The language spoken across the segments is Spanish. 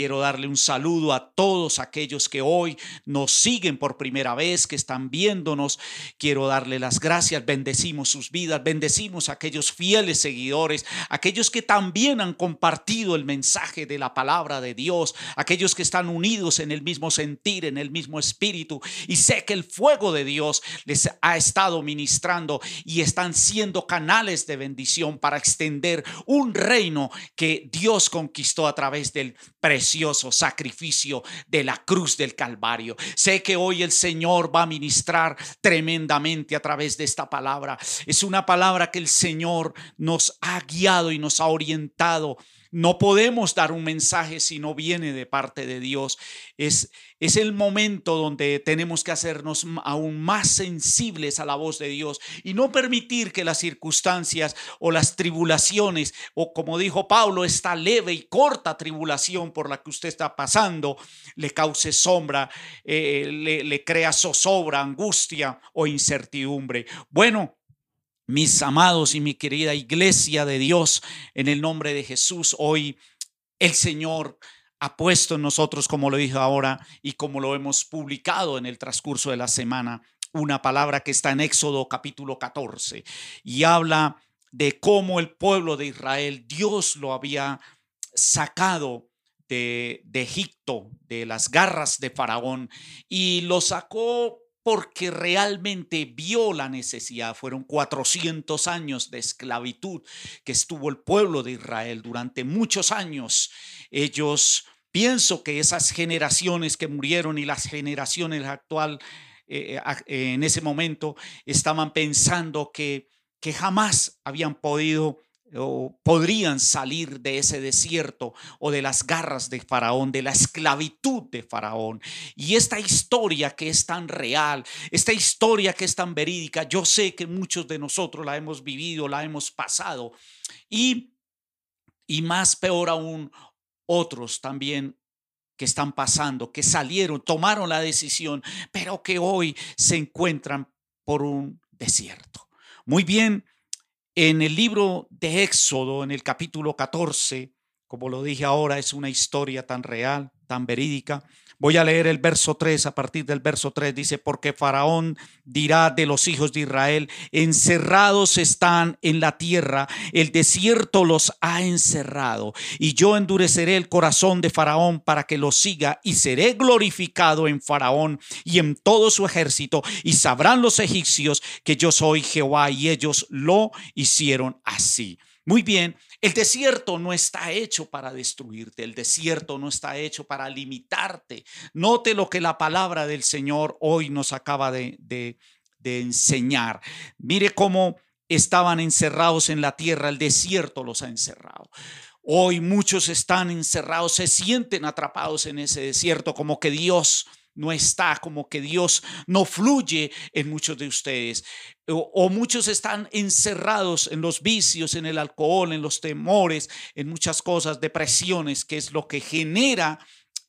Quiero darle un saludo a todos aquellos que hoy nos siguen por primera vez, que están viéndonos. Quiero darle las gracias, bendecimos sus vidas, bendecimos a aquellos fieles seguidores, aquellos que también han compartido el mensaje de la palabra de Dios, aquellos que están unidos en el mismo sentir, en el mismo espíritu. Y sé que el fuego de Dios les ha estado ministrando y están siendo canales de bendición para extender un reino que Dios conquistó a través del precioso sacrificio de la cruz del Calvario. Sé que hoy el Señor va a ministrar tremendamente a través de esta palabra. Es una palabra que el Señor nos ha guiado y nos ha orientado no podemos dar un mensaje si no viene de parte de Dios. Es, es el momento donde tenemos que hacernos aún más sensibles a la voz de Dios y no permitir que las circunstancias o las tribulaciones, o como dijo Pablo, esta leve y corta tribulación por la que usted está pasando, le cause sombra, eh, le, le crea zozobra, angustia o incertidumbre. Bueno, mis amados y mi querida iglesia de Dios, en el nombre de Jesús, hoy el Señor ha puesto en nosotros, como lo dijo ahora y como lo hemos publicado en el transcurso de la semana, una palabra que está en Éxodo capítulo 14 y habla de cómo el pueblo de Israel, Dios lo había sacado de, de Egipto, de las garras de Faraón, y lo sacó porque realmente vio la necesidad. Fueron 400 años de esclavitud que estuvo el pueblo de Israel durante muchos años. Ellos, pienso que esas generaciones que murieron y las generaciones actual eh, eh, en ese momento estaban pensando que, que jamás habían podido o podrían salir de ese desierto o de las garras de Faraón, de la esclavitud de Faraón. Y esta historia que es tan real, esta historia que es tan verídica, yo sé que muchos de nosotros la hemos vivido, la hemos pasado. Y, y más peor aún, otros también que están pasando, que salieron, tomaron la decisión, pero que hoy se encuentran por un desierto. Muy bien, en el libro de Éxodo, en el capítulo 14, como lo dije ahora, es una historia tan real, tan verídica. Voy a leer el verso 3, a partir del verso 3 dice, porque Faraón dirá de los hijos de Israel, encerrados están en la tierra, el desierto los ha encerrado, y yo endureceré el corazón de Faraón para que lo siga, y seré glorificado en Faraón y en todo su ejército, y sabrán los egipcios que yo soy Jehová, y ellos lo hicieron así. Muy bien, el desierto no está hecho para destruirte, el desierto no está hecho para limitarte. Note lo que la palabra del Señor hoy nos acaba de, de, enseñar. Mire cómo estaban encerrados en la tierra, el desierto los ha encerrado. Hoy muchos están encerrados, se sienten atrapados en ese desierto, como que Dios no está, como que Dios no fluye en muchos de ustedes. O, muchos están encerrados en los vicios, en el alcohol, en los temores, en muchas cosas, depresiones, que es lo que genera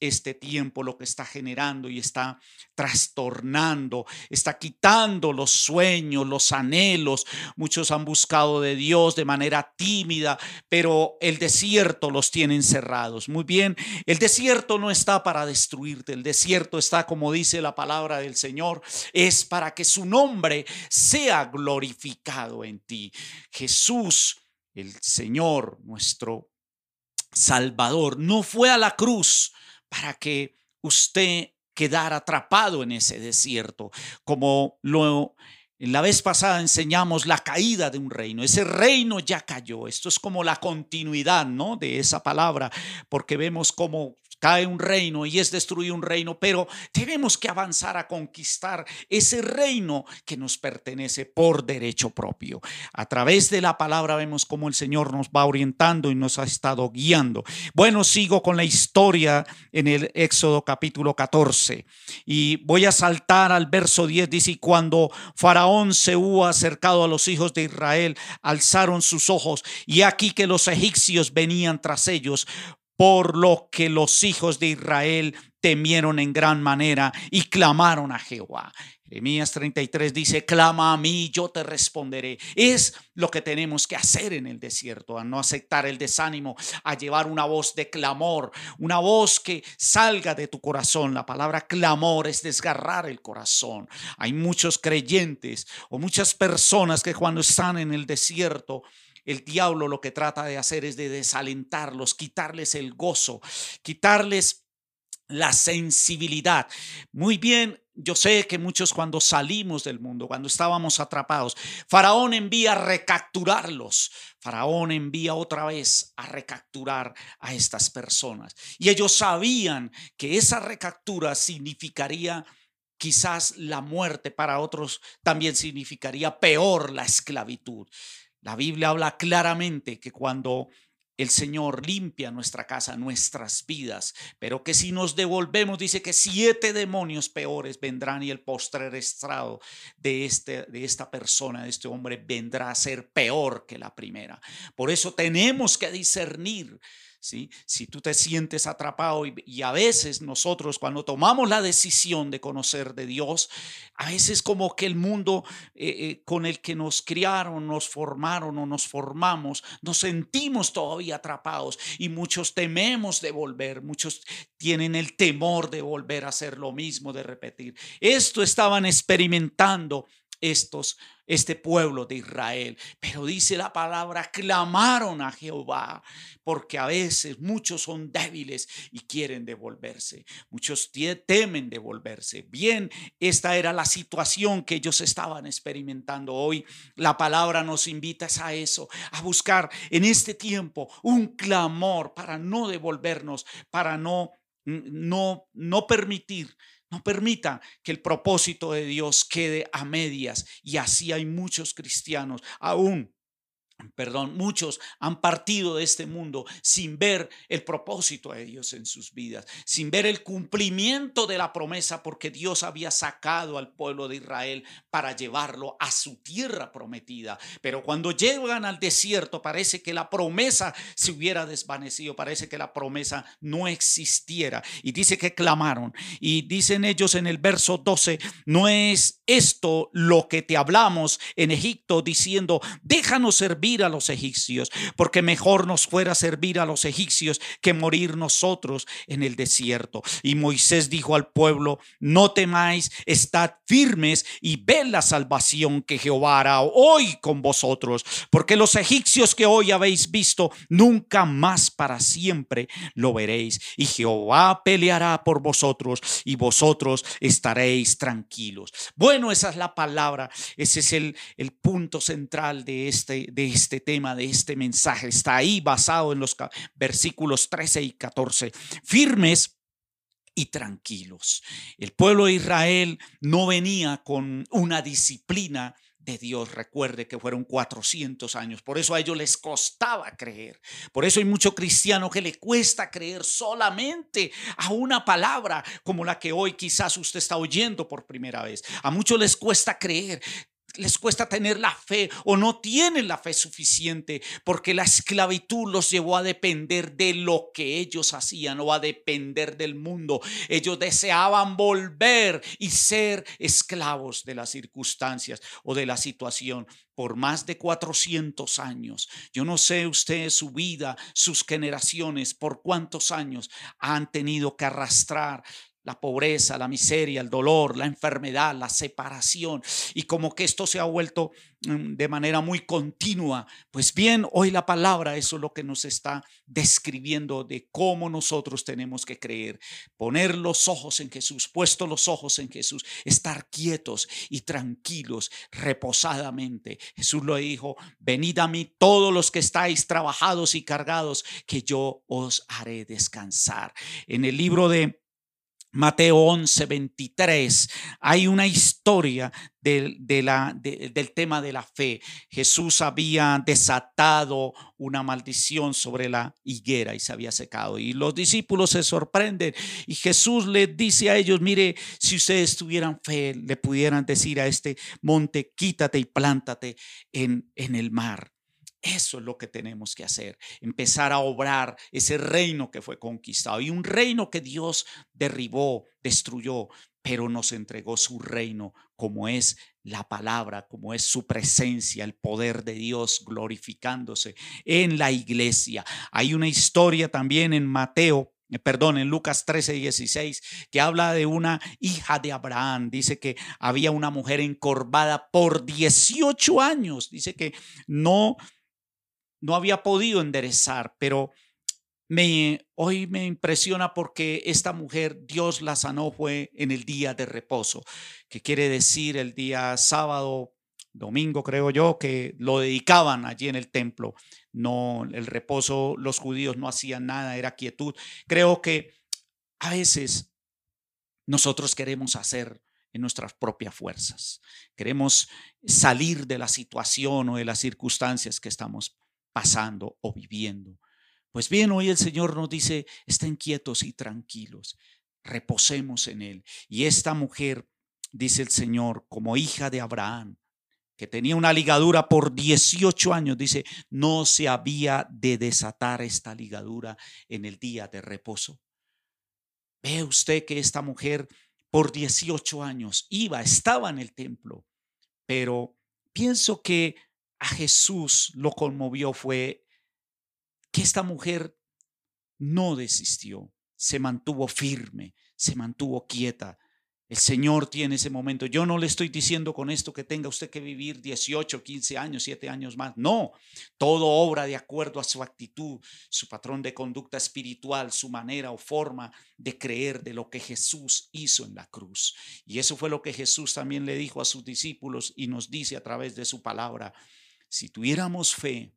este tiempo lo que está generando y está trastornando, está quitando los sueños, los anhelos. Muchos han buscado de Dios de manera tímida, pero el desierto los tiene encerrados. Muy bien, el desierto no está para destruirte, el desierto está, como dice la palabra del Señor, es para que su nombre sea glorificado en ti. Jesús, el Señor, nuestro Salvador, no fue a la cruz para que usted quedara atrapado en ese desierto, como lo la vez pasada enseñamos la caída de un reino. Ese reino ya cayó. Esto es como la continuidad, ¿no? De esa palabra, porque vemos cómo cae un reino y es destruido un reino, pero tenemos que avanzar a conquistar ese reino que nos pertenece por derecho propio. A través de la palabra vemos cómo el Señor nos va orientando y nos ha estado guiando. Bueno, sigo con la historia en el Éxodo capítulo 14 y voy a saltar al verso 10. Dice, y cuando Faraón se hubo acercado a los hijos de Israel, alzaron sus ojos y aquí que los egipcios venían tras ellos por lo que los hijos de Israel temieron en gran manera y clamaron a Jehová. Jeremías 33 dice, clama a mí, yo te responderé. Es lo que tenemos que hacer en el desierto, a no aceptar el desánimo, a llevar una voz de clamor, una voz que salga de tu corazón. La palabra clamor es desgarrar el corazón. Hay muchos creyentes o muchas personas que cuando están en el desierto, el diablo lo que trata de hacer es de desalentarlos, quitarles el gozo, quitarles la sensibilidad. Muy bien, yo sé que muchos cuando salimos del mundo, cuando estábamos atrapados, Faraón envía a recapturarlos. Faraón envía otra vez a recapturar a estas personas. Y ellos sabían que esa recaptura significaría quizás la muerte, para otros también significaría peor la esclavitud. La Biblia habla claramente que cuando el Señor limpia nuestra casa, nuestras vidas, pero que si nos devolvemos, dice que siete demonios peores vendrán y el postrer estrado de, este, de esta persona, de este hombre, vendrá a ser peor que la primera. Por eso tenemos que discernir si tú te sientes atrapado y, a veces nosotros cuando tomamos la decisión de conocer de Dios, a veces como que el mundo eh, eh, con el que nos criaron, nos formaron o nos formamos, nos sentimos todavía atrapados y muchos tememos de volver, muchos tienen el temor de volver a hacer lo mismo, de repetir. Esto estaban experimentando estos, este pueblo de Israel. Pero dice la palabra, clamaron a Jehová, porque a veces muchos son débiles y quieren devolverse. Muchos temen devolverse. Bien, esta era la situación que ellos estaban experimentando hoy. La palabra nos invita a eso, a buscar en este tiempo un clamor para no devolvernos, para no no no permitir no permita que el propósito de Dios quede a medias. Y así hay muchos cristianos aún perdón, muchos han partido de este mundo sin ver el propósito de Dios en sus vidas, sin ver el cumplimiento de la promesa porque Dios había sacado al pueblo de Israel para llevarlo a su tierra prometida. Pero cuando llegan al desierto parece que la promesa se hubiera desvanecido, parece que la promesa no existiera. Y dice que clamaron y dicen ellos en el verso 12, no es esto lo que te hablamos en Egipto diciendo, déjanos servir a los egipcios, porque mejor nos fuera servir a los egipcios que morir nosotros en el desierto. Y Moisés dijo al pueblo, no temáis, estad firmes y ved la salvación que Jehová hará hoy con vosotros, porque los egipcios que hoy habéis visto, nunca más para siempre lo veréis. Y Jehová peleará por vosotros y vosotros estaréis tranquilos. Bueno, esa es la palabra, ese es el, el punto central de este, de este tema, de este mensaje. Está ahí basado en los versículos 13 y 14. Firmes y tranquilos. El pueblo de Israel no venía con una disciplina de Dios. Recuerde que fueron 400 años. Por eso a ellos les costaba creer. Por eso hay mucho cristiano que le cuesta creer solamente a una palabra como la que hoy quizás usted está oyendo por primera vez. A muchos les cuesta creer les cuesta tener la fe o no tienen la fe suficiente porque la esclavitud los llevó a depender de lo que ellos hacían o a depender del mundo. Ellos deseaban volver y ser esclavos de las circunstancias o de la situación por más de 400 años. Yo no sé usted su vida, sus generaciones, por cuántos años han tenido que arrastrar la pobreza, la miseria, el dolor, la enfermedad, la separación, y como que esto se ha vuelto mm, de manera muy continua. Pues bien, hoy la palabra, eso es lo que nos está describiendo de cómo nosotros tenemos que creer, poner los ojos en Jesús, puesto los ojos en Jesús, estar quietos y tranquilos, reposadamente. Jesús lo dijo, venid a mí todos los que estáis trabajados y cargados, que yo os haré descansar. En el libro de Mateo 11, 23, hay una historia del, tema de la fe. Jesús había desatado una maldición sobre la higuera y se había secado. Y los discípulos se sorprenden y Jesús les dice a ellos, mire, si ustedes tuvieran fe, le pudieran decir a este monte, quítate y plántate en, en el mar. Eso es lo que tenemos que hacer, empezar a obrar ese reino que fue conquistado y un reino que Dios derribó, destruyó, pero nos entregó su reino como es la palabra, como es su presencia, el poder de Dios glorificándose en la iglesia. Hay una historia también en Mateo eh, perdón, en Lucas 13, 16, que habla de una hija de Abraham. Dice que había una mujer encorvada por 18 años. Dice que no, no había podido enderezar, pero hoy me impresiona porque esta mujer, Dios la sanó, fue en el día de reposo, que quiere decir el día sábado, domingo creo yo, que lo dedicaban allí en el templo. No, el reposo, los judíos no hacían nada, era quietud. Creo que a veces nosotros queremos hacer en nuestras propias fuerzas. Queremos salir de la situación o de las circunstancias que estamos pasando o viviendo. Pues bien, hoy el Señor nos dice, estén quietos y tranquilos, reposemos en Él. Y esta mujer, dice el Señor, como hija de Abraham, que tenía una ligadura por 18 años, dice, no se había de desatar esta ligadura en el día de reposo. Ve usted que esta mujer por 18 años iba, estaba en el templo, pero pienso que a Jesús lo conmovió fue que esta mujer no desistió, se mantuvo firme, se mantuvo quieta. El Señor tiene ese momento. Yo no le estoy diciendo con esto que tenga usted que vivir 18, 15 años, 7 años más. No, todo obra de acuerdo a su actitud, su patrón de conducta espiritual, su manera o forma de creer de lo que Jesús hizo en la cruz. Y eso fue lo que Jesús también le dijo a sus discípulos y nos dice a través de su palabra. Si tuviéramos fe,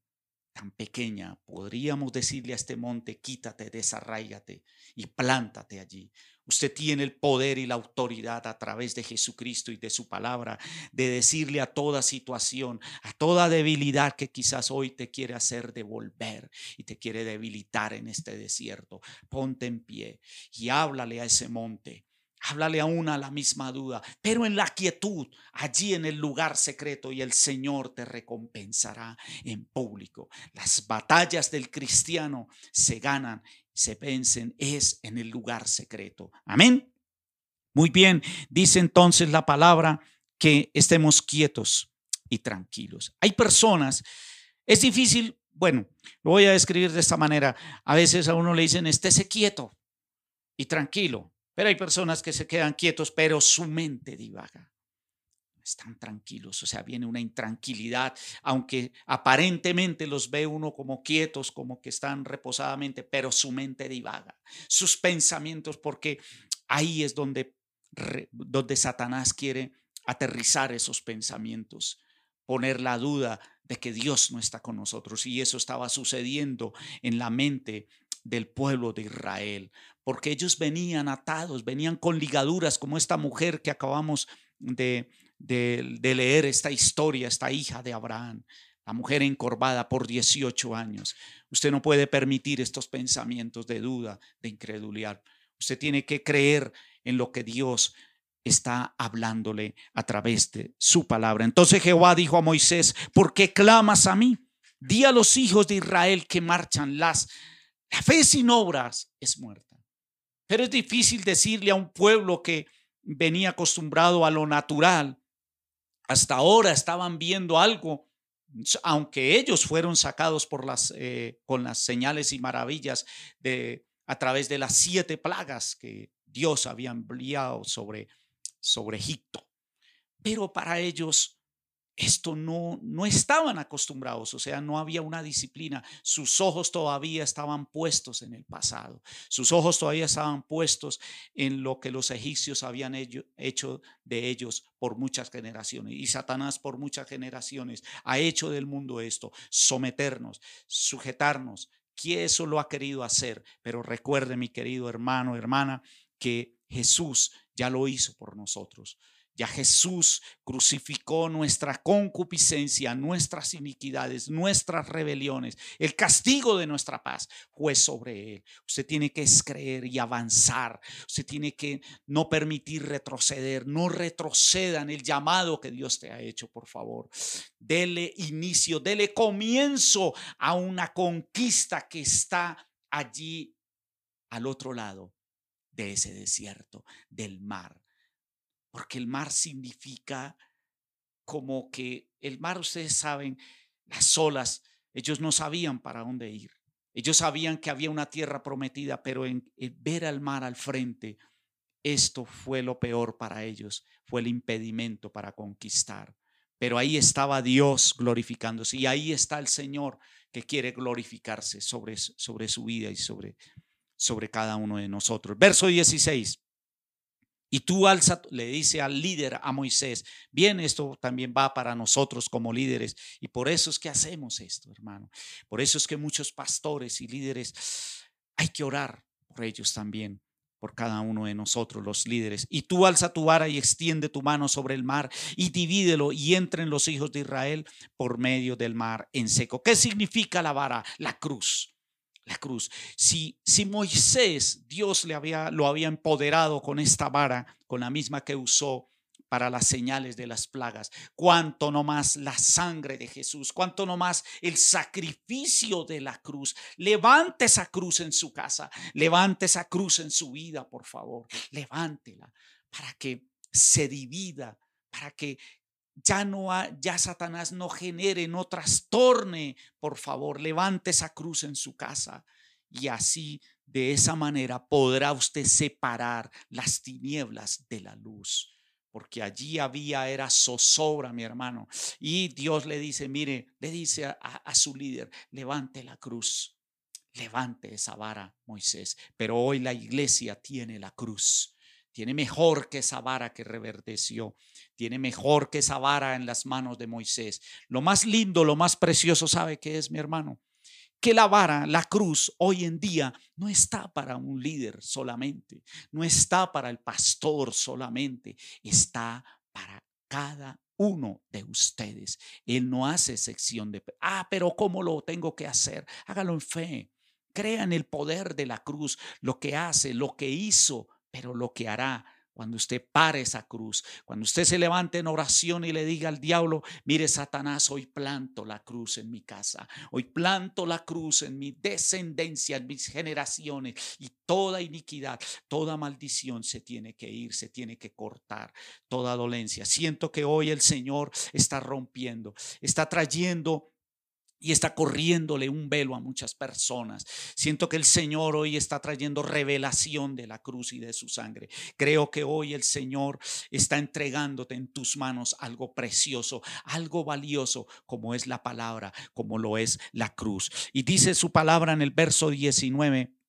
tan pequeña, podríamos decirle a este monte, quítate, desarráigate y plántate allí. Usted tiene el poder y la autoridad a través de Jesucristo y de su palabra de decirle a toda situación, a toda debilidad que quizás hoy te quiere hacer devolver y te quiere debilitar en este desierto. Ponte en pie y háblale a ese monte Háblale a una la misma duda, pero en la quietud, allí en el lugar secreto, y el Señor te recompensará en público. Las batallas del cristiano se ganan, se vencen, es en el lugar secreto. Amén. Muy bien, dice entonces la palabra que estemos quietos y tranquilos. Hay personas, es difícil, bueno, lo voy a describir de esta manera. A veces a uno le dicen, estése quieto y tranquilo. Pero hay personas que se quedan quietos, pero su mente divaga. Están tranquilos, o sea, viene una intranquilidad, aunque aparentemente los ve uno como quietos, como que están reposadamente, pero su mente divaga. Sus pensamientos, porque ahí es donde, donde Satanás quiere aterrizar esos pensamientos, poner la duda de que Dios no está con nosotros. Y eso estaba sucediendo en la mente del pueblo de Israel, porque ellos venían atados, venían con ligaduras, como esta mujer que acabamos de, leer, esta historia, esta hija de Abraham, la mujer encorvada por 18 años. Usted no puede permitir estos pensamientos de duda, de incredulidad. Usted tiene que creer en lo que Dios está hablándole a través de su palabra. Entonces Jehová dijo a Moisés, ¿por qué clamas a mí? Di a los hijos de Israel que marchan las la fe sin obras es muerta. Pero es difícil decirle a un pueblo que venía acostumbrado a lo natural, hasta ahora estaban viendo algo, aunque ellos fueron sacados por las, eh, con las señales y maravillas de, a través de las siete plagas que Dios había enviado sobre, sobre Egipto. Pero para ellos esto no, no estaban acostumbrados, o sea, no había una disciplina. Sus ojos todavía estaban puestos en el pasado. Sus ojos todavía estaban puestos en lo que los egipcios habían hecho de ellos por muchas generaciones. Y Satanás por muchas generaciones ha hecho del mundo esto, someternos, sujetarnos, que eso lo ha querido hacer. Pero recuerde, mi querido hermano, hermana, que Jesús ya lo hizo por nosotros. Ya Jesús crucificó nuestra concupiscencia, nuestras iniquidades, nuestras rebeliones. El castigo de nuestra paz fue sobre él. Usted tiene que creer y avanzar. Usted tiene que no permitir retroceder. No retroceda en el llamado que Dios te ha hecho, por favor. Dele inicio, dele comienzo a una conquista que está allí al otro lado de ese desierto, del mar porque el mar significa como que el mar, ustedes saben, las olas, ellos no sabían para dónde ir. Ellos sabían que había una tierra prometida, pero en, ver al mar al frente, esto fue lo peor para ellos, fue el impedimento para conquistar. Pero ahí estaba Dios glorificándose y ahí está el Señor que quiere glorificarse sobre, sobre su vida y sobre, sobre cada uno de nosotros. Verso 16. Y tú alza, le dice al líder, a Moisés, bien, esto también va para nosotros como líderes. Y por eso es que hacemos esto, hermano. Por eso es que muchos pastores y líderes, hay que orar por ellos también, por cada uno de nosotros, los líderes. Y tú alza tu vara y extiende tu mano sobre el mar y divídelo y entren los hijos de Israel por medio del mar en seco. ¿Qué significa la vara? La cruz la cruz. Si, si Moisés, Dios le había, lo había empoderado con esta vara, con la misma que usó para las señales de las plagas, cuánto no más la sangre de Jesús, cuánto no más el sacrificio de la cruz. Levante esa cruz en su casa, levante esa cruz en su vida, por favor, levántela para que se divida, para que ya no ya Satanás no genere, no trastorne, por favor, levante esa cruz en su casa y así de esa manera podrá usted separar las tinieblas de la luz. Porque allí había, era zozobra, mi hermano. Y Dios le dice, mire, le dice a, a su líder, levante la cruz, levante esa vara, Moisés. Pero hoy la iglesia tiene la cruz tiene mejor que esa vara que reverdeció. Tiene mejor que esa vara en las manos de Moisés. Lo más lindo, lo más precioso, ¿sabe qué es, mi hermano? Que la vara, la cruz, hoy en día no está para un líder solamente, no está para el pastor solamente, está para cada uno de ustedes. Él no hace sección de, ah, pero ¿cómo lo tengo que hacer? Hágalo en fe. Crea en el poder de la cruz, lo que hace, lo que hizo, pero lo que hará cuando usted pare esa cruz, cuando usted se levante en oración y le diga al diablo, mire Satanás, hoy planto la cruz en mi casa, hoy planto la cruz en mi descendencia, en mis generaciones y toda iniquidad, toda maldición se tiene que ir, se tiene que cortar, toda dolencia. Siento que hoy el Señor está rompiendo, está trayendo y está corriéndole un velo a muchas personas. Siento que el Señor hoy está trayendo revelación de la cruz y de su sangre. Creo que hoy el Señor está entregándote en tus manos algo precioso, algo valioso, como es la palabra, como lo es la cruz. Y dice su palabra en el verso 19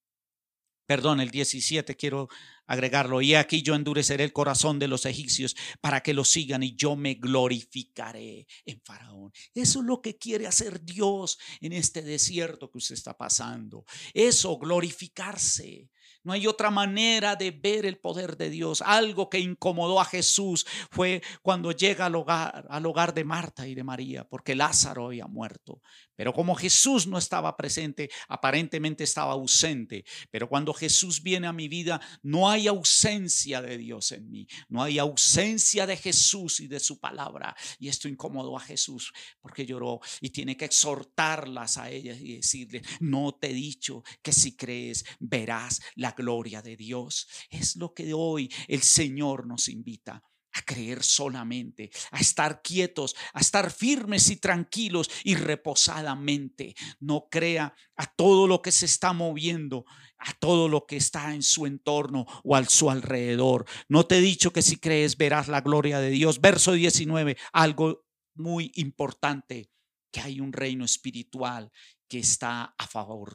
perdón, el 17 quiero agregarlo. Y aquí yo endureceré el corazón de los egipcios para que lo sigan y yo me glorificaré en Faraón. Eso es lo que quiere hacer Dios en este desierto que usted está pasando. Eso, glorificarse. No hay otra manera de ver el poder de Dios. Algo que incomodó a Jesús fue cuando llega al hogar, al hogar de Marta y de María, porque Lázaro había muerto. Pero como Jesús no estaba presente, aparentemente estaba ausente. Pero cuando Jesús viene a mi vida, no hay ausencia de Dios en mí. No hay ausencia de Jesús y de su palabra. Y esto incomodó a Jesús porque lloró y tiene que exhortarlas a ellas y decirle, no te he dicho que si crees verás la gloria de Dios. Es lo que hoy el Señor nos invita a creer solamente, a estar quietos, a estar firmes y tranquilos y reposadamente. No crea a todo lo que se está moviendo, a todo lo que está en su entorno o al su alrededor. No te he dicho que si crees verás la gloria de Dios. Verso 19, algo muy importante, que hay un reino espiritual que está a favor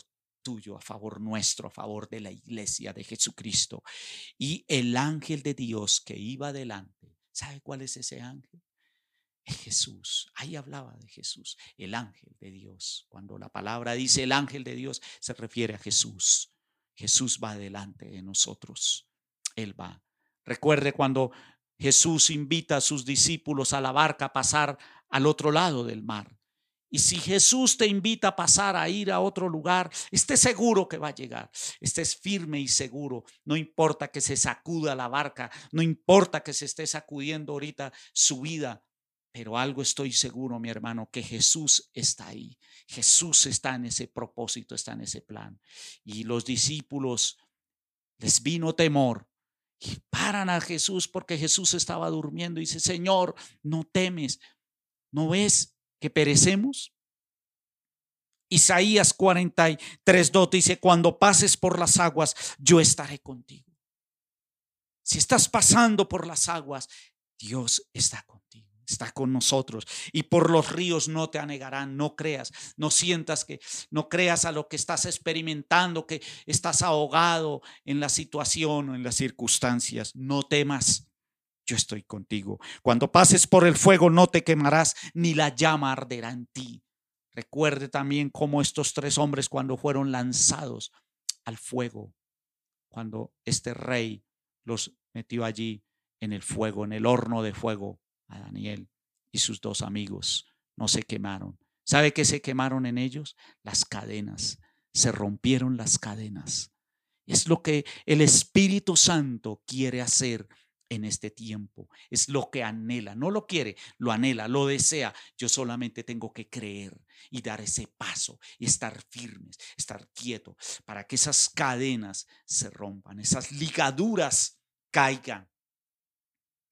a favor nuestro, a favor de la iglesia de Jesucristo. Y el ángel de Dios que iba adelante, ¿sabe cuál es ese ángel? Es Jesús. Ahí hablaba de Jesús, el ángel de Dios. Cuando la palabra dice el ángel de Dios, se refiere a Jesús. Jesús va adelante de nosotros. Él va. Recuerde cuando Jesús invita a sus discípulos a la barca a pasar al otro lado del mar. Y si Jesús te invita a pasar a ir a otro lugar, esté seguro que va a llegar. Estés firme y seguro. No importa que se sacuda la barca, no importa que se esté sacudiendo ahorita su vida, pero algo estoy seguro, mi hermano, que Jesús está ahí. Jesús está en ese propósito, está en ese plan. Y los discípulos les vino temor y paran a Jesús porque Jesús estaba durmiendo y dice, Señor, no temes, ¿no ves que perecemos? Isaías 43, 2 dice, cuando pases por las aguas, yo estaré contigo. Si estás pasando por las aguas, Dios está contigo está con nosotros y por los ríos no te anegarán, no creas, no sientas que, no creas a lo que estás experimentando, que estás ahogado en la situación o en las circunstancias, no temas. Yo estoy contigo. Cuando pases por el fuego no te quemarás, ni la llama arderá en ti. Recuerde también cómo estos tres hombres cuando fueron lanzados al fuego, cuando este rey los metió allí en el fuego, en el horno de fuego, a Daniel y sus dos amigos. No se quemaron. ¿Sabe qué se quemaron en ellos? Las cadenas. Se rompieron las cadenas. Es lo que el Espíritu Santo quiere hacer en este tiempo. Es lo que anhela. No lo quiere, lo anhela, lo desea. Yo solamente tengo que creer y dar ese paso y estar firmes, estar quieto para que esas cadenas se rompan, esas ligaduras caigan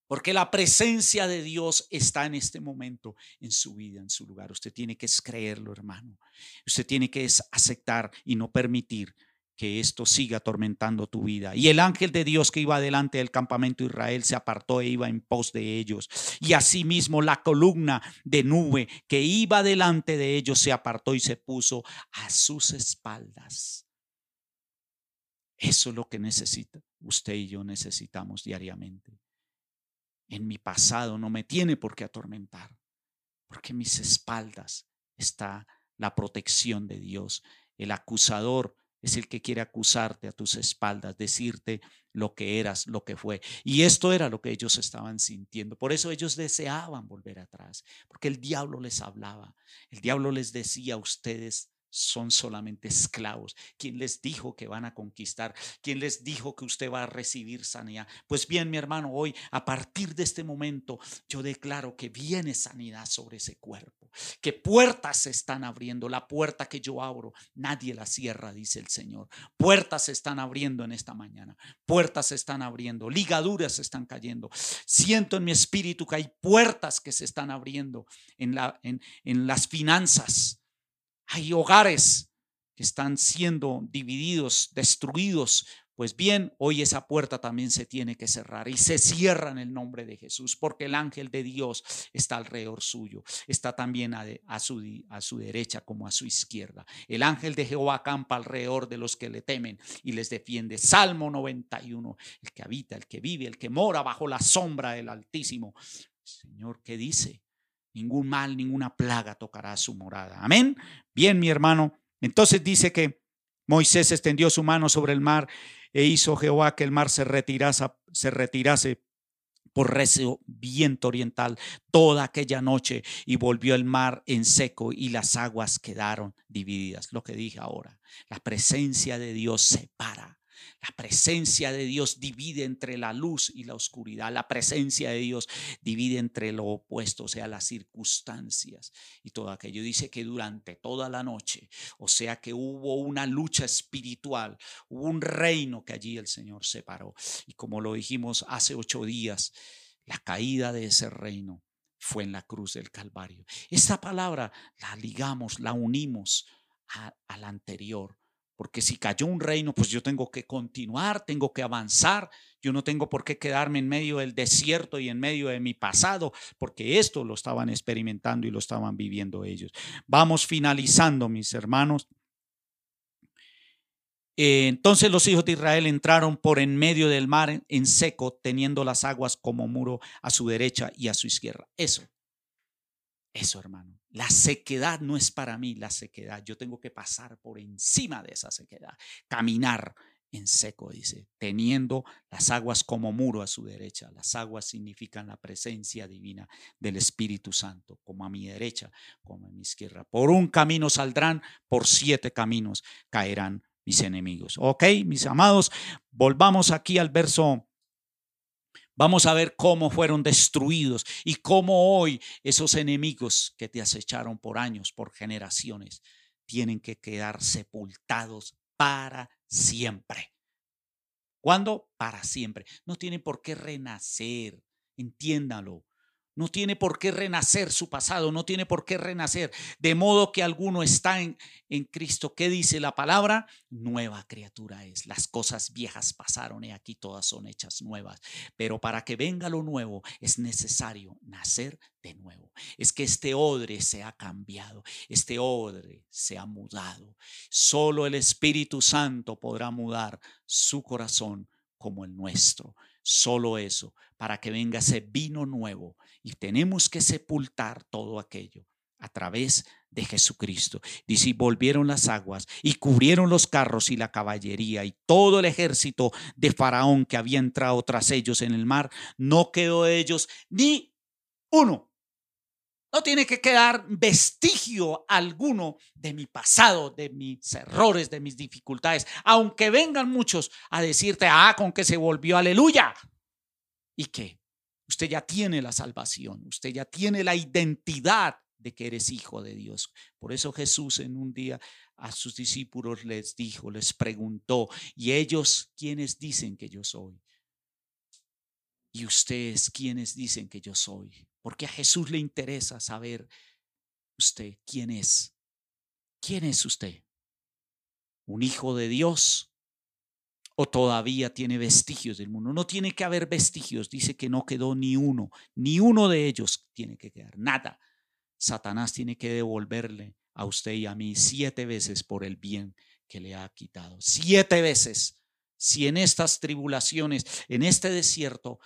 porque la presencia de Dios está en este momento en su vida, en su lugar. Usted tiene que creerlo, hermano. Usted tiene que aceptar y no permitir que esto siga atormentando tu vida. Y el ángel de Dios que iba delante del campamento de Israel se apartó e iba en pos de ellos. Y asimismo la columna de nube que iba delante de ellos se apartó y se puso a sus espaldas. Eso es lo que necesita. Usted y yo necesitamos diariamente en mi pasado no me tiene por qué atormentar, porque en mis espaldas está la protección de Dios. El acusador es el que quiere acusarte a tus espaldas, decirte lo que eras, lo que fue. Y esto era lo que ellos estaban sintiendo. Por eso ellos deseaban volver atrás, porque el diablo les hablaba. El diablo les decía a ustedes son solamente esclavos. ¿Quién les dijo que van a conquistar? ¿Quién les dijo que usted va a recibir sanidad? Pues bien, mi hermano, hoy, a partir de este momento, yo declaro que viene sanidad sobre ese cuerpo, que puertas se están abriendo. La puerta que yo abro, nadie la cierra, dice el Señor. Puertas se están abriendo en esta mañana. Puertas se están abriendo. Ligaduras se están cayendo. Siento en mi espíritu que hay puertas que se están abriendo en, la, en, en las finanzas hay hogares que están siendo divididos, destruidos. Pues bien, hoy esa puerta también se tiene que cerrar y se cierra en el nombre de Jesús, porque el ángel de Dios está alrededor suyo, está también a, su, a su derecha como a su izquierda. El ángel de Jehová acampa alrededor de los que le temen y les defiende. Salmo 91, el que habita, el que vive, el que mora bajo la sombra del Altísimo. Señor, ¿qué dice? Ningún mal, ninguna plaga tocará su morada. Amén. Bien, mi hermano. Entonces dice que Moisés extendió su mano sobre el mar e hizo Jehová que el mar se retirase, se retirase por recio viento oriental toda aquella noche y volvió el mar en seco y las aguas quedaron divididas. Lo que dije ahora, la presencia de Dios separa la presencia de Dios divide entre la luz y la oscuridad. La presencia de Dios divide entre lo opuesto, o sea, las circunstancias y todo aquello. Dice que durante toda la noche, o sea, que hubo una lucha espiritual, hubo un reino que allí el Señor separó. Y como lo dijimos hace ocho días, la caída de ese reino fue en la cruz del Calvario. Esta palabra la ligamos, la unimos a, a la anterior porque si cayó un reino, pues yo tengo que continuar, tengo que avanzar. Yo no tengo por qué quedarme en medio del desierto y en medio de mi pasado, porque esto lo estaban experimentando y lo estaban viviendo ellos. Vamos finalizando, mis hermanos. Eh, entonces los hijos de Israel entraron por en medio del mar en seco, teniendo las aguas como muro a su derecha y a su izquierda. Eso, eso, hermano. La sequedad no es para mí la sequedad. Yo tengo que pasar por encima de esa sequedad, caminar en seco, dice, teniendo las aguas como muro a su derecha. Las aguas significan la presencia divina del Espíritu Santo, como a mi derecha, como a mi izquierda. Por un camino saldrán, por siete caminos caerán mis enemigos. Ok, mis amados, volvamos aquí al verso Vamos a ver cómo fueron destruidos y cómo hoy esos enemigos que te acecharon por años, por generaciones, tienen que quedar sepultados para siempre. ¿Cuándo? Para siempre. No tienen por qué renacer. Entiéndalo. No tiene por qué renacer su pasado, no tiene por qué renacer. De modo que alguno está en, en Cristo. ¿Qué dice la palabra? Nueva criatura es. Las cosas viejas pasaron y aquí todas son hechas nuevas. Pero para que venga lo nuevo es necesario nacer de nuevo. Es que este odre se ha cambiado, este odre se ha mudado. Solo el Espíritu Santo podrá mudar su corazón como el nuestro. Solo eso, para que venga ese vino nuevo. Y tenemos que sepultar todo aquello a través de Jesucristo. Dice, y volvieron las aguas y cubrieron los carros y la caballería y todo el ejército de Faraón que había entrado tras ellos en el mar. No quedó de ellos ni uno. No tiene que quedar vestigio alguno de mi pasado, de mis errores, de mis dificultades, aunque vengan muchos a decirte, ah, con que se volvió aleluya. ¿Y qué? Usted ya tiene la salvación, usted ya tiene la identidad de que eres hijo de Dios. Por eso Jesús en un día a sus discípulos les dijo, les preguntó, ¿y ellos quiénes dicen que yo soy? ¿Y ustedes quiénes dicen que yo soy? Porque a Jesús le interesa saber usted quién es. ¿Quién es usted? ¿Un hijo de Dios? ¿O todavía tiene vestigios del mundo? No tiene que haber vestigios. Dice que no quedó ni uno. Ni uno de ellos tiene que quedar. Nada. Satanás tiene que devolverle a usted y a mí siete veces por el bien que le ha quitado. Siete veces. Si en estas tribulaciones, en este desierto,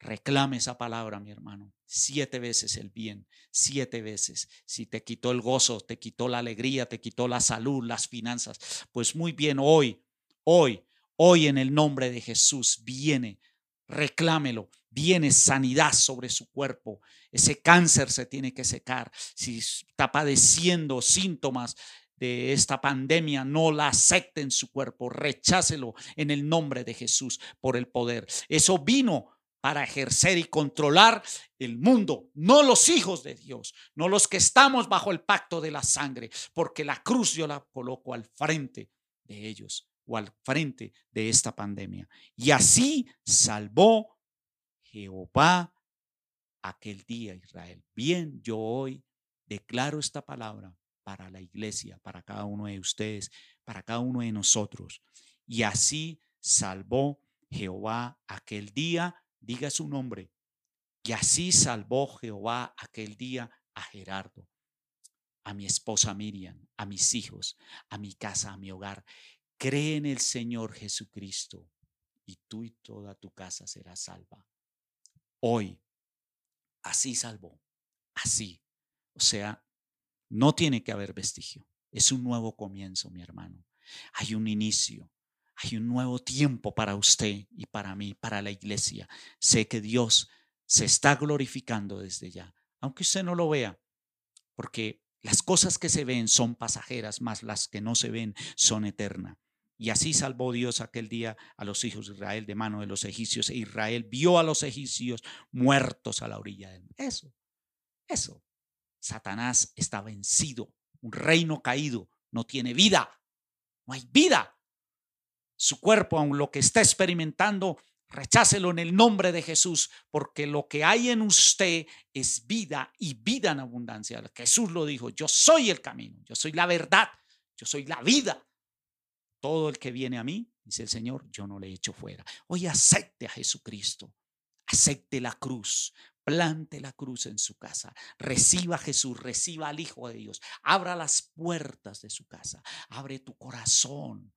Reclame esa palabra, mi hermano. Siete veces el bien, siete veces. Si te quitó el gozo, te quitó la alegría, te quitó la salud, las finanzas, pues muy bien, hoy, hoy, hoy en el nombre de Jesús viene, reclámelo, viene sanidad sobre su cuerpo. Ese cáncer se tiene que secar. Si está padeciendo síntomas de esta pandemia, no la acepte en su cuerpo, rechácelo en el nombre de Jesús por el poder. Eso vino para ejercer y controlar el mundo, no los hijos de Dios, no los que estamos bajo el pacto de la sangre, porque la cruz yo la coloco al frente de ellos o al frente de esta pandemia. Y así salvó Jehová aquel día Israel. Bien, yo hoy declaro esta palabra para la iglesia, para cada uno de ustedes, para cada uno de nosotros. Y así salvó Jehová aquel día diga su nombre. Y así salvó Jehová aquel día a Gerardo, a mi esposa Miriam, a mis hijos, a mi casa, a mi hogar. Cree en el Señor Jesucristo y tú y toda tu casa será salva. Hoy, así salvó, así. O sea, no tiene que haber vestigio. Es un nuevo comienzo, mi hermano. Hay un inicio. Hay un nuevo tiempo para usted y para mí, para la iglesia. Sé que Dios se está glorificando desde ya, aunque usted no lo vea, porque las cosas que se ven son pasajeras, más las que no se ven son eternas. Y así salvó Dios aquel día a los hijos de Israel de mano de los egipcios. E Israel vio a los egipcios muertos a la orilla del mar. Eso, eso. Satanás está vencido. Un reino caído no tiene vida. No hay vida su cuerpo, aun lo que está experimentando, rechácelo en el nombre de Jesús, porque lo que hay en usted es vida y vida en abundancia. Jesús lo dijo, yo soy el camino, yo soy la verdad, yo soy la vida. Todo el que viene a mí, dice el Señor, yo no le echo fuera. Hoy acepte a Jesucristo, acepte la cruz, plante la cruz en su casa, reciba a Jesús, reciba al Hijo de Dios, abra las puertas de su casa, abre tu corazón,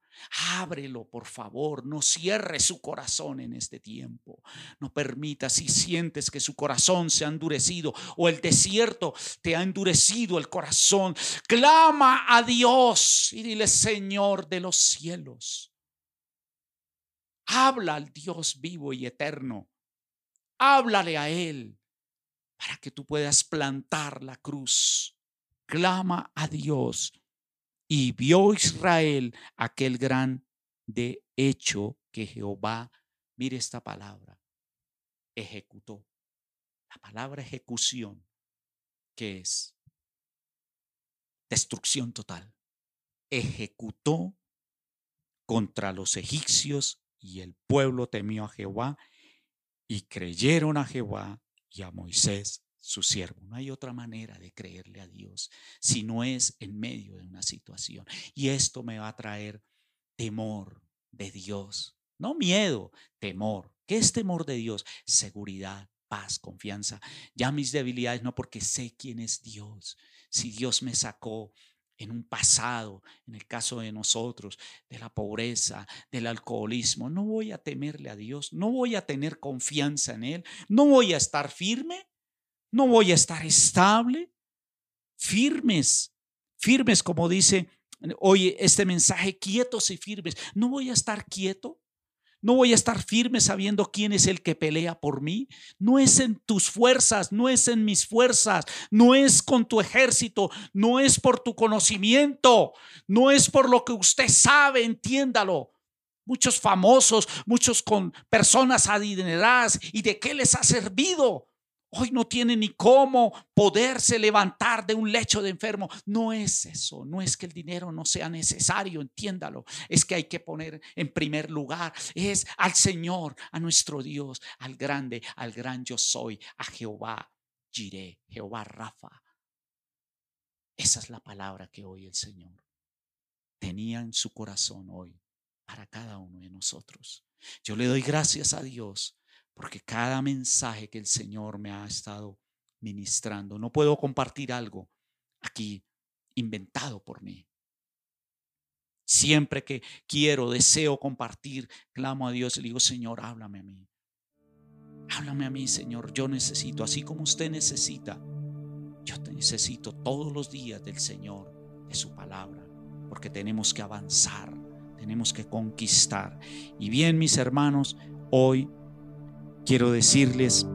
Ábrelo, por favor. No cierre su corazón en este tiempo. No permita si sientes que su corazón se ha endurecido o el desierto te ha endurecido el corazón. Clama a Dios y dile, Señor de los cielos, Habla al Dios vivo y eterno. Háblale a Él para que tú puedas plantar la cruz. Clama a Dios. Y vio Israel aquel gran de hecho que Jehová, mire esta palabra, ejecutó. La palabra ejecución, que es destrucción total, ejecutó contra los egipcios y el pueblo temió a Jehová y creyeron a Jehová y a Moisés su siervo. No hay otra manera de creerle a Dios si no es en medio de una situación. Y esto me va a traer temor de Dios, no miedo, temor. ¿Qué es temor de Dios? Seguridad, paz, confianza. Ya mis debilidades no porque sé quién es Dios. Si Dios me sacó en un pasado, en el caso de nosotros, de la pobreza, del alcoholismo, no voy a temerle a Dios, no voy a tener confianza en Él, no voy a estar firme, no voy a estar estable, firmes, firmes como dice hoy este mensaje, quietos y firmes, no voy a estar quieto. No voy a estar firme sabiendo quién es el que pelea por mí. No es en tus fuerzas, no es en mis fuerzas, no es con tu ejército, no es por tu conocimiento, no es por lo que usted sabe, entiéndalo. Muchos famosos, muchos con personas adineradas, ¿y de qué les ha servido? Hoy no tiene ni cómo poderse levantar de un lecho de enfermo. No es eso, no es que el dinero no sea necesario, entiéndalo. Es que hay que poner en primer lugar, es al Señor, a nuestro Dios, al grande, al gran yo soy, a Jehová Jiré, Jehová Rafa. Esa es la palabra que hoy el Señor tenía en su corazón hoy para cada uno de nosotros. Yo le doy gracias a Dios porque cada mensaje que el Señor me ha estado ministrando, no puedo compartir algo aquí inventado por mí. Siempre que quiero, deseo compartir, clamo a Dios y le digo, Señor, háblame a mí. Háblame a mí, Señor. Yo necesito, así como usted necesita, yo necesito todos los días del Señor, de su palabra, porque tenemos que avanzar, tenemos que conquistar. Y bien, mis hermanos, hoy quiero decirles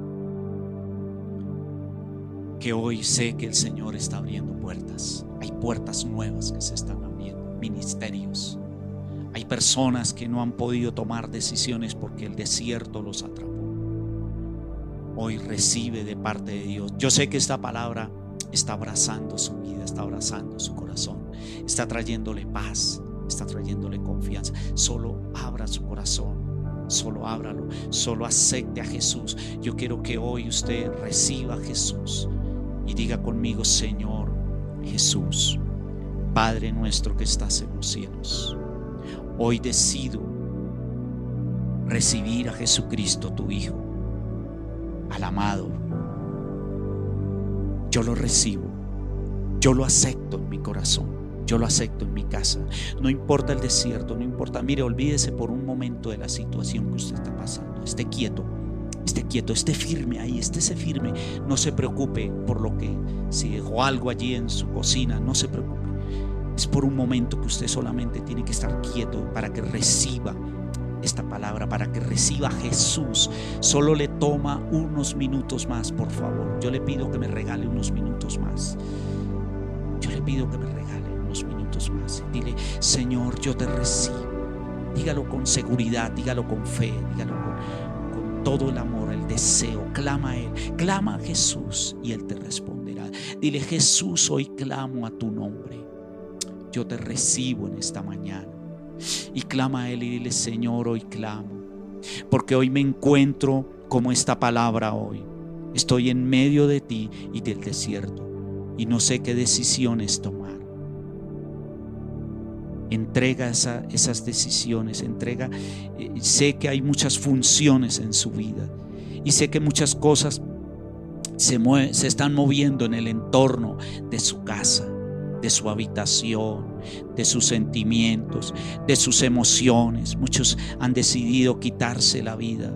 que hoy sé que el Señor está abriendo puertas. Hay puertas nuevas que se están abriendo, ministerios. Hay personas que no han podido tomar decisiones porque el desierto los atrapó. Hoy recibe de parte de Dios. Yo sé que esta palabra está abrazando su vida, está abrazando su corazón, está trayéndole paz, está trayéndole confianza. Solo abra su corazón Solo ábralo, solo acepte a Jesús. Yo quiero que hoy usted reciba a Jesús y diga conmigo, Señor Jesús, Padre nuestro que estás en los cielos, hoy decido recibir a Jesucristo, tu Hijo, al amado. Yo lo recibo, yo lo acepto en mi corazón yo lo acepto en mi casa. No importa el desierto, no importa. Mire, olvídese por un momento de la situación que usted está pasando. Esté quieto, esté quieto, esté firme ahí, estése firme. No se preocupe por lo que, si dejó algo allí en su cocina, no se preocupe. Es por un momento que usted solamente tiene que estar quieto para que reciba esta palabra, para que reciba a Jesús. Solo le toma unos minutos más, por favor. Yo le pido que me regale unos minutos más. Yo le pido que me regale más. Dile, Señor, yo te recibo. Dígalo con seguridad, dígalo con fe, dígalo con, con todo el amor, el deseo. Clama a Él, clama a Jesús y Él te responderá. Dile, Jesús, hoy clamo a tu nombre. Yo te recibo en esta mañana. Y clama a Él y dile, Señor, hoy clamo. Porque hoy me encuentro como esta palabra hoy. Estoy en medio de ti y del desierto y no sé qué decisiones tomar. Entrega esas decisiones, entrega, eh, sé que hay muchas funciones en su vida y sé que muchas cosas se, se están moviendo en el entorno de su casa, de su habitación, de sus sentimientos, de sus emociones. Muchos han decidido quitarse la vida.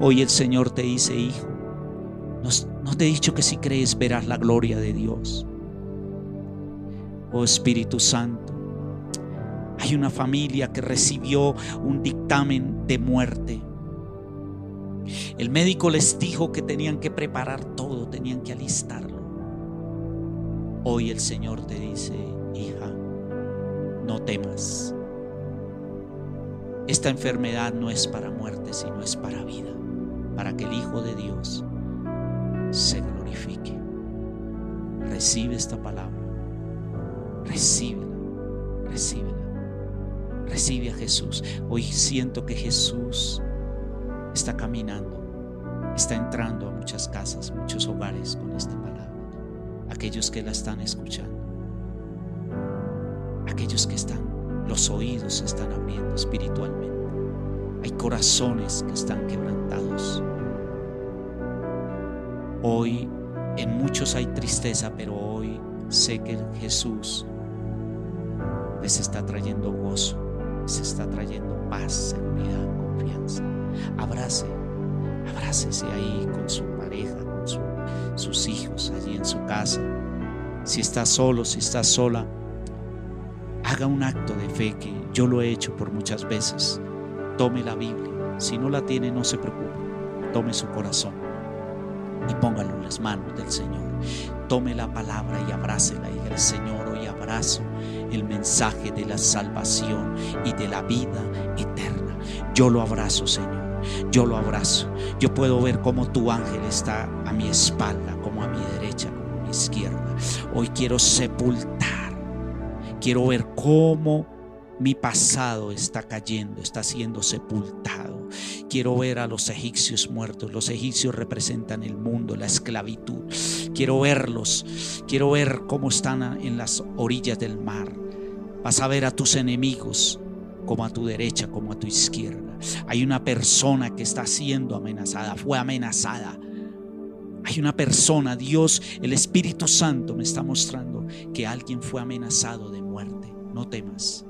Hoy el Señor te dice, hijo, no te he dicho que si crees verás la gloria de Dios. Oh Espíritu Santo, Hay una familia que recibió un dictamen de muerte. El médico les dijo que tenían que preparar todo, tenían que alistarlo. Hoy el Señor te dice, hija, no temas. Esta enfermedad no es para muerte, sino es para vida, para que el Hijo de Dios se glorifique. Recibe esta palabra, recíbela, recíbela. Recibe a Jesús. Hoy siento que Jesús está caminando, está entrando a muchas casas, muchos hogares con esta palabra. Aquellos que la están escuchando, aquellos que están, los oídos se están abriendo espiritualmente. Hay corazones que están quebrantados. Hoy en muchos hay tristeza, pero hoy sé que Jesús les está trayendo gozo, les está trayendo paz, seguridad, confianza. Abrace, abrácese ahí con su pareja, con sus hijos, allí en su casa. Si está solo, si está sola, haga un acto de fe que yo lo he hecho por muchas veces. Tome la Biblia. Si no la tiene, no se preocupe. Tome su corazón y póngalo en las manos del Señor. Tome la palabra y abrácela y el Señor hoy abrazo el mensaje de la salvación y de la vida eterna. Yo lo abrazo, Señor yo lo abrazo. Yo puedo ver cómo tu ángel está a mi espalda, como a mi derecha, como a mi izquierda. Hoy quiero sepultar. Quiero ver cómo mi pasado está cayendo, está siendo sepultado. Quiero ver a los egipcios muertos. Los egipcios representan el mundo, la esclavitud. Quiero verlos. Quiero ver cómo están en las orillas del mar. Vas a ver a tus enemigos como a tu derecha, como a tu izquierda. Hay una persona que está siendo amenazada, fue amenazada. Hay una persona, Dios, el Espíritu Santo me está mostrando que alguien fue amenazado de muerte. No temas.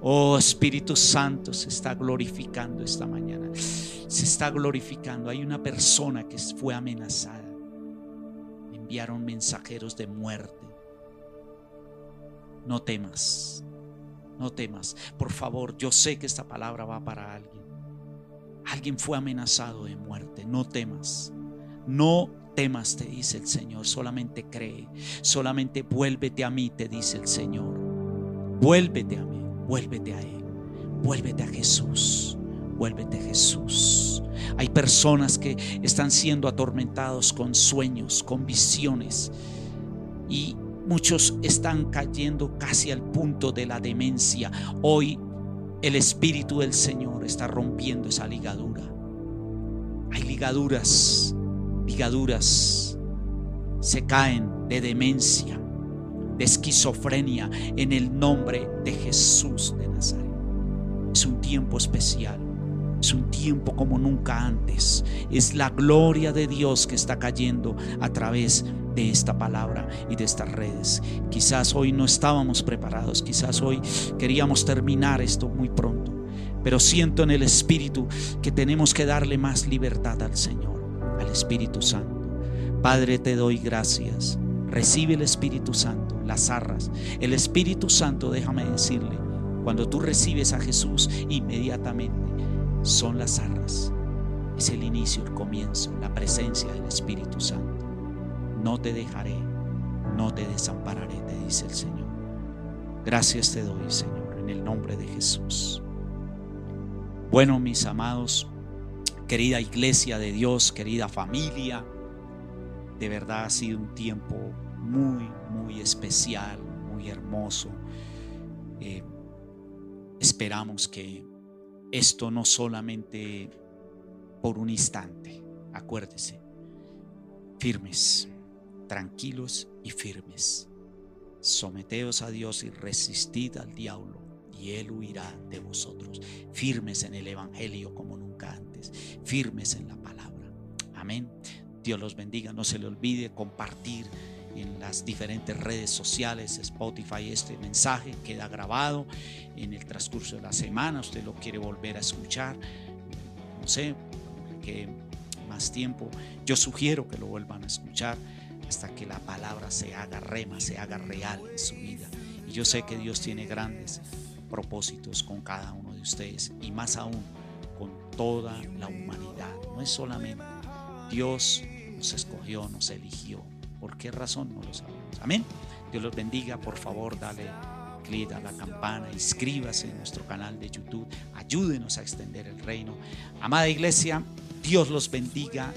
Oh Espíritu Santo se está glorificando esta mañana. Se está glorificando. Hay una persona que fue amenazada. Enviaron mensajeros de muerte. No temas. No temas. Por favor, yo sé que esta palabra va para alguien. Alguien fue amenazado de muerte. No temas. No temas, te dice el Señor. Solamente cree. Solamente vuélvete a mí, te dice el Señor. Vuélvete a mí. Vuélvete a Él. Vuélvete a Jesús. Vuélvete a Jesús. Hay personas que están siendo atormentados con sueños, con visiones. Y Muchos están cayendo casi al punto de la demencia. Hoy el Espíritu del Señor está rompiendo esa ligadura. Hay ligaduras, ligaduras se caen de demencia, de esquizofrenia en el nombre de Jesús de Nazaret. Es un tiempo especial. Es un tiempo como nunca antes. Es la gloria de Dios que está cayendo a través de esta palabra y de estas redes. Quizás hoy no estábamos preparados, quizás hoy queríamos terminar esto muy pronto, pero siento en el Espíritu que tenemos que darle más libertad al Señor, al Espíritu Santo. Padre, te doy gracias. Recibe el Espíritu Santo, las arras. El Espíritu Santo, déjame decirle, cuando tú recibes a Jesús, inmediatamente son las arras. Es el inicio, el comienzo, la presencia del Espíritu Santo. No te dejaré, no te desampararé, te dice el Señor. Gracias te doy, Señor, en el nombre de Jesús. Bueno, mis amados, querida iglesia de Dios, querida familia, de verdad ha sido un tiempo muy, muy especial, muy hermoso. Eh, esperamos que esto no solamente por un instante, acuérdese, firmes, tranquilos y firmes. Someteos a Dios y resistid al diablo y él huirá de vosotros. Firmes en el Evangelio como nunca antes, firmes en la palabra. Amén. Dios los bendiga. No se le olvide compartir en las diferentes redes sociales, Spotify, este mensaje queda grabado en el transcurso de la semana, usted lo quiere volver a escuchar, no sé, que más tiempo, yo sugiero que lo vuelvan a escuchar hasta que la palabra se haga rema, se haga real en su vida. Y yo sé que Dios tiene grandes propósitos con cada uno de ustedes y más aún con toda la humanidad. No es solamente Dios nos escogió, nos eligió. ¿Por qué razón? No lo sabemos. Amén. Dios los bendiga. Por favor, dale clic a la campana, inscríbase en nuestro canal de YouTube. Ayúdenos a extender el reino. Amada iglesia, Dios los bendiga.